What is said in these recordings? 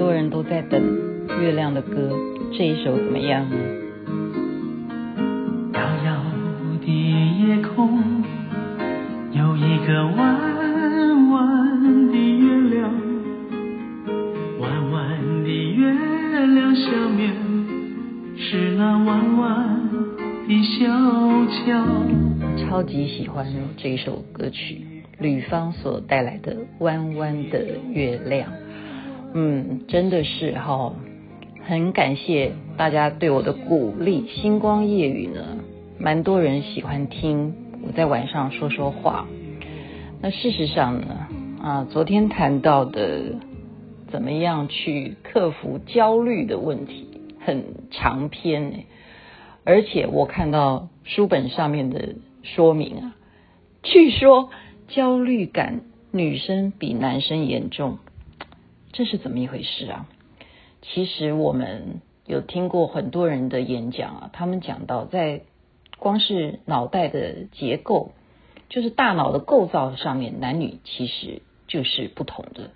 多人都在等月亮的歌，这一首怎么样？遥遥的夜空，有一个弯弯的月亮，弯弯的月亮下面是那弯弯的小桥。超级喜欢这首歌曲，吕方所带来的《弯弯的月亮》。嗯，真的是哈、哦，很感谢大家对我的鼓励。星光夜语呢，蛮多人喜欢听我在晚上说说话。那事实上呢，啊，昨天谈到的怎么样去克服焦虑的问题，很长篇诶，而且我看到书本上面的说明啊，据说焦虑感女生比男生严重。这是怎么一回事啊？其实我们有听过很多人的演讲啊，他们讲到在光是脑袋的结构，就是大脑的构造上面，男女其实就是不同的。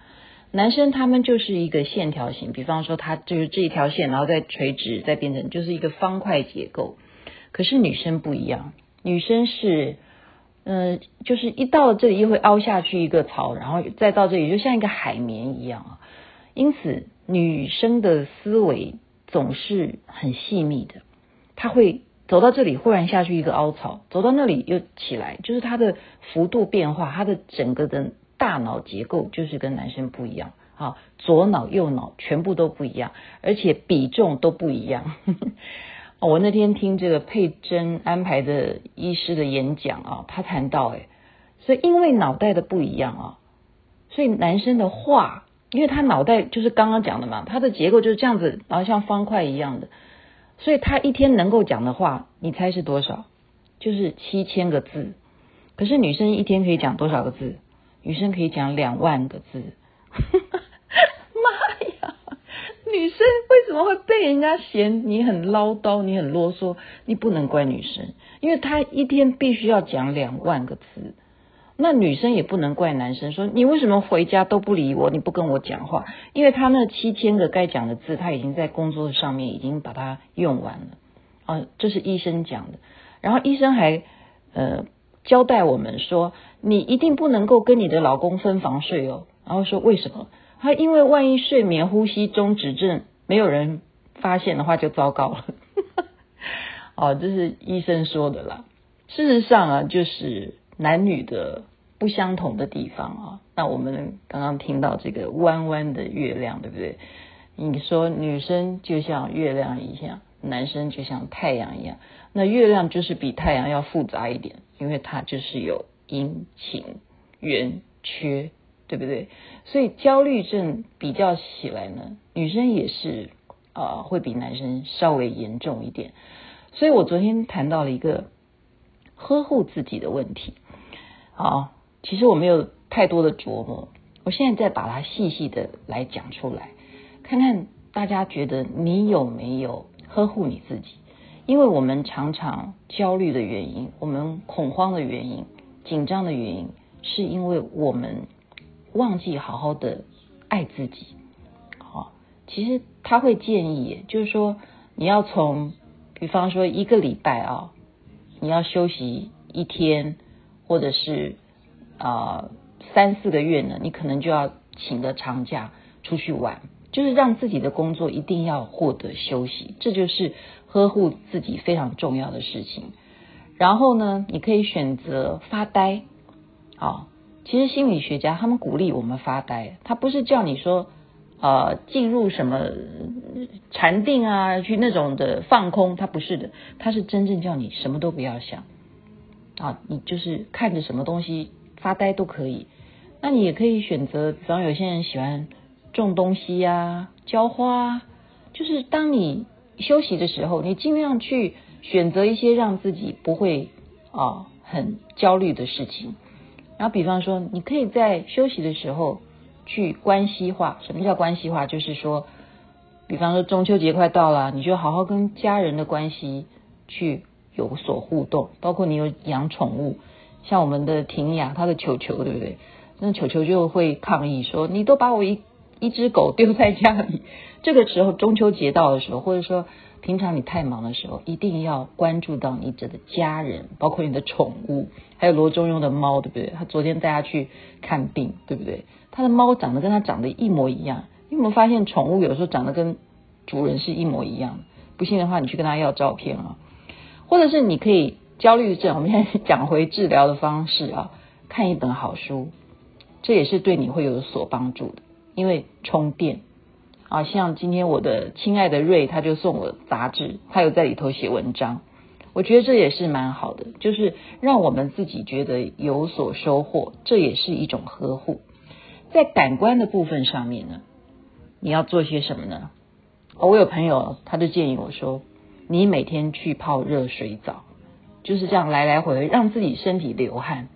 男生他们就是一个线条型，比方说他就是这一条线，然后再垂直，再变成就是一个方块结构。可是女生不一样，女生是。嗯、就是一到这里又会凹下去一个槽，然后再到这里就像一个海绵一样啊。因此，女生的思维总是很细密的，她会走到这里忽然下去一个凹槽，走到那里又起来，就是她的幅度变化，她的整个的大脑结构就是跟男生不一样啊，左脑右脑全部都不一样，而且比重都不一样。我那天听这个佩珍安排的医师的演讲啊，他谈到哎，所以因为脑袋的不一样啊，所以男生的话，因为他脑袋就是刚刚讲的嘛，他的结构就是这样子，然后像方块一样的，所以他一天能够讲的话，你猜是多少？就是七千个字。可是女生一天可以讲多少个字？女生可以讲两万个字。妈呀女生为什么会被人家嫌你很唠叨，你很啰嗦？你不能怪女生，因为她一天必须要讲两万个字。那女生也不能怪男生，说你为什么回家都不理我，你不跟我讲话？因为他那七千个该讲的字，他已经在工作上面已经把它用完了。啊，这是医生讲的。然后医生还呃交代我们说，你一定不能够跟你的老公分房睡哦。然后说为什么？他因为万一睡眠呼吸中止症没有人发现的话，就糟糕了。哦，这是医生说的啦。事实上啊，就是男女的不相同的地方啊。那我们刚刚听到这个弯弯的月亮，对不对？你说女生就像月亮一样，男生就像太阳一样。那月亮就是比太阳要复杂一点，因为它就是有阴晴圆缺。对不对？所以焦虑症比较起来呢，女生也是啊、会比男生稍微严重一点。所以我昨天谈到了一个呵护自己的问题。好，其实我没有太多的琢磨，我现在再把它细细的来讲出来，看看大家觉得你有没有呵护你自己？因为我们常常焦虑的原因，我们恐慌的原因，紧张的原因，是因为我们。忘记好好的爱自己，好，其实他会建议，就是说你要从，比方说一个礼拜啊，你要休息一天，或者是啊三四个月呢，你可能就要请个长假出去玩，就是让自己的工作一定要获得休息，这就是呵护自己非常重要的事情。然后呢，你可以选择发呆，啊。其实心理学家他们鼓励我们发呆，他不是叫你说，呃，进入什么禅定啊，去那种的放空，他不是的，他是真正叫你什么都不要想，啊，你就是看着什么东西发呆都可以。那你也可以选择，比方有些人喜欢种东西呀、啊，浇花，就是当你休息的时候，你尽量去选择一些让自己不会啊很焦虑的事情。然后，比方说，你可以在休息的时候去关系化。什么叫关系化？就是说，比方说中秋节快到了，你就好好跟家人的关系去有所互动。包括你有养宠物，像我们的婷雅，她的球球，对不对？那球球就会抗议说：“你都把我一一只狗丢在家里，这个时候中秋节到的时候，或者说平常你太忙的时候，一定要关注到你这的家人，包括你的宠物，还有罗中庸的猫，对不对？他昨天带他去看病，对不对？他的猫长得跟他长得一模一样。你有没有发现宠物有时候长得跟主人是一模一样？不信的话，你去跟他要照片啊，或者是你可以焦虑症，我们现在讲回治疗的方式啊，看一本好书，这也是对你会有所帮助的。因为充电啊，像今天我的亲爱的瑞，他就送我杂志，他有在里头写文章，我觉得这也是蛮好的，就是让我们自己觉得有所收获，这也是一种呵护。在感官的部分上面呢，你要做些什么呢？我有朋友他就建议我说，你每天去泡热水澡，就是这样来来回回，让自己身体流汗。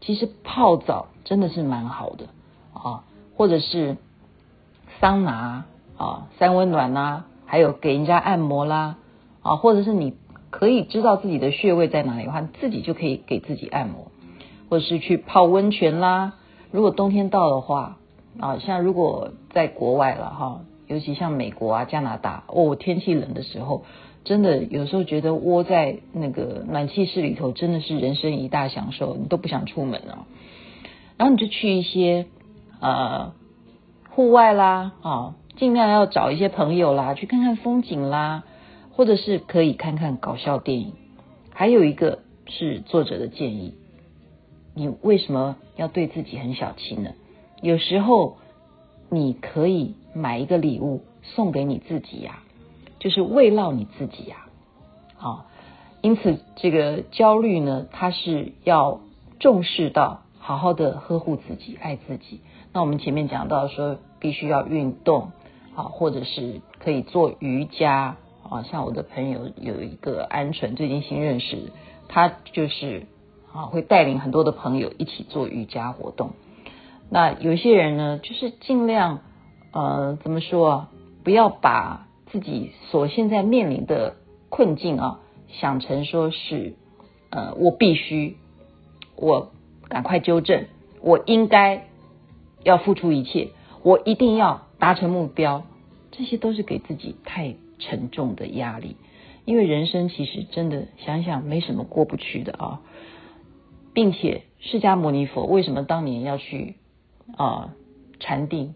其实泡澡真的是蛮好的啊。或者是桑拿啊，三温暖呐，还有给人家按摩啦啊，或者是你可以知道自己的穴位在哪里的话，自己就可以给自己按摩，或者是去泡温泉啦。如果冬天到的话啊，像如果在国外了哈，尤其像美国啊、加拿大哦，天气冷的时候，真的有时候觉得窝在那个暖气室里头真的是人生一大享受，你都不想出门了。然后你就去一些。呃，户外啦，啊，尽量要找一些朋友啦，去看看风景啦，或者是可以看看搞笑电影。还有一个是作者的建议，你为什么要对自己很小气呢？有时候你可以买一个礼物送给你自己呀，就是慰劳你自己呀。啊，因此这个焦虑呢，它是要重视到好好的呵护自己，爱自己。那我们前面讲到说，必须要运动啊，或者是可以做瑜伽啊。像我的朋友有一个鹌鹑，最近新认识，他就是啊，会带领很多的朋友一起做瑜伽活动。那有些人呢，就是尽量呃，怎么说啊，不要把自己所现在面临的困境啊，想成说是呃，我必须，我赶快纠正，我应该。要付出一切，我一定要达成目标，这些都是给自己太沉重的压力。因为人生其实真的想想没什么过不去的啊，并且释迦牟尼佛为什么当年要去啊禅定，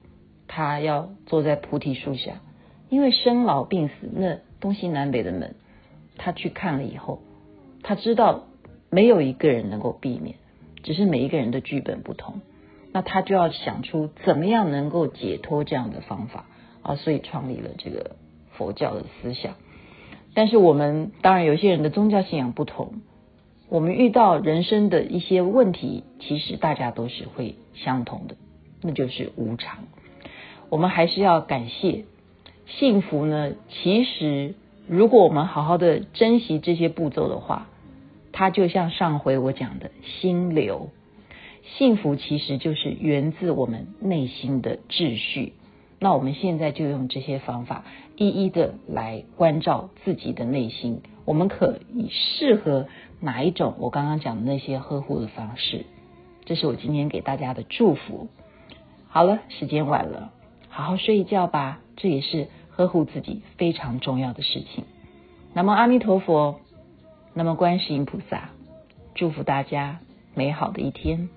他要坐在菩提树下，因为生老病死那东西南北的门，他去看了以后，他知道没有一个人能够避免，只是每一个人的剧本不同。那他就要想出怎么样能够解脱这样的方法啊，所以创立了这个佛教的思想。但是我们当然有些人的宗教信仰不同，我们遇到人生的一些问题，其实大家都是会相同的，那就是无常。我们还是要感谢幸福呢。其实如果我们好好的珍惜这些步骤的话，它就像上回我讲的心流。幸福其实就是源自我们内心的秩序。那我们现在就用这些方法，一一的来关照自己的内心。我们可以适合哪一种我刚刚讲的那些呵护的方式？这是我今天给大家的祝福。好了，时间晚了，好好睡一觉吧。这也是呵护自己非常重要的事情，那么阿弥陀佛，那么观世音菩萨，祝福大家美好的一天。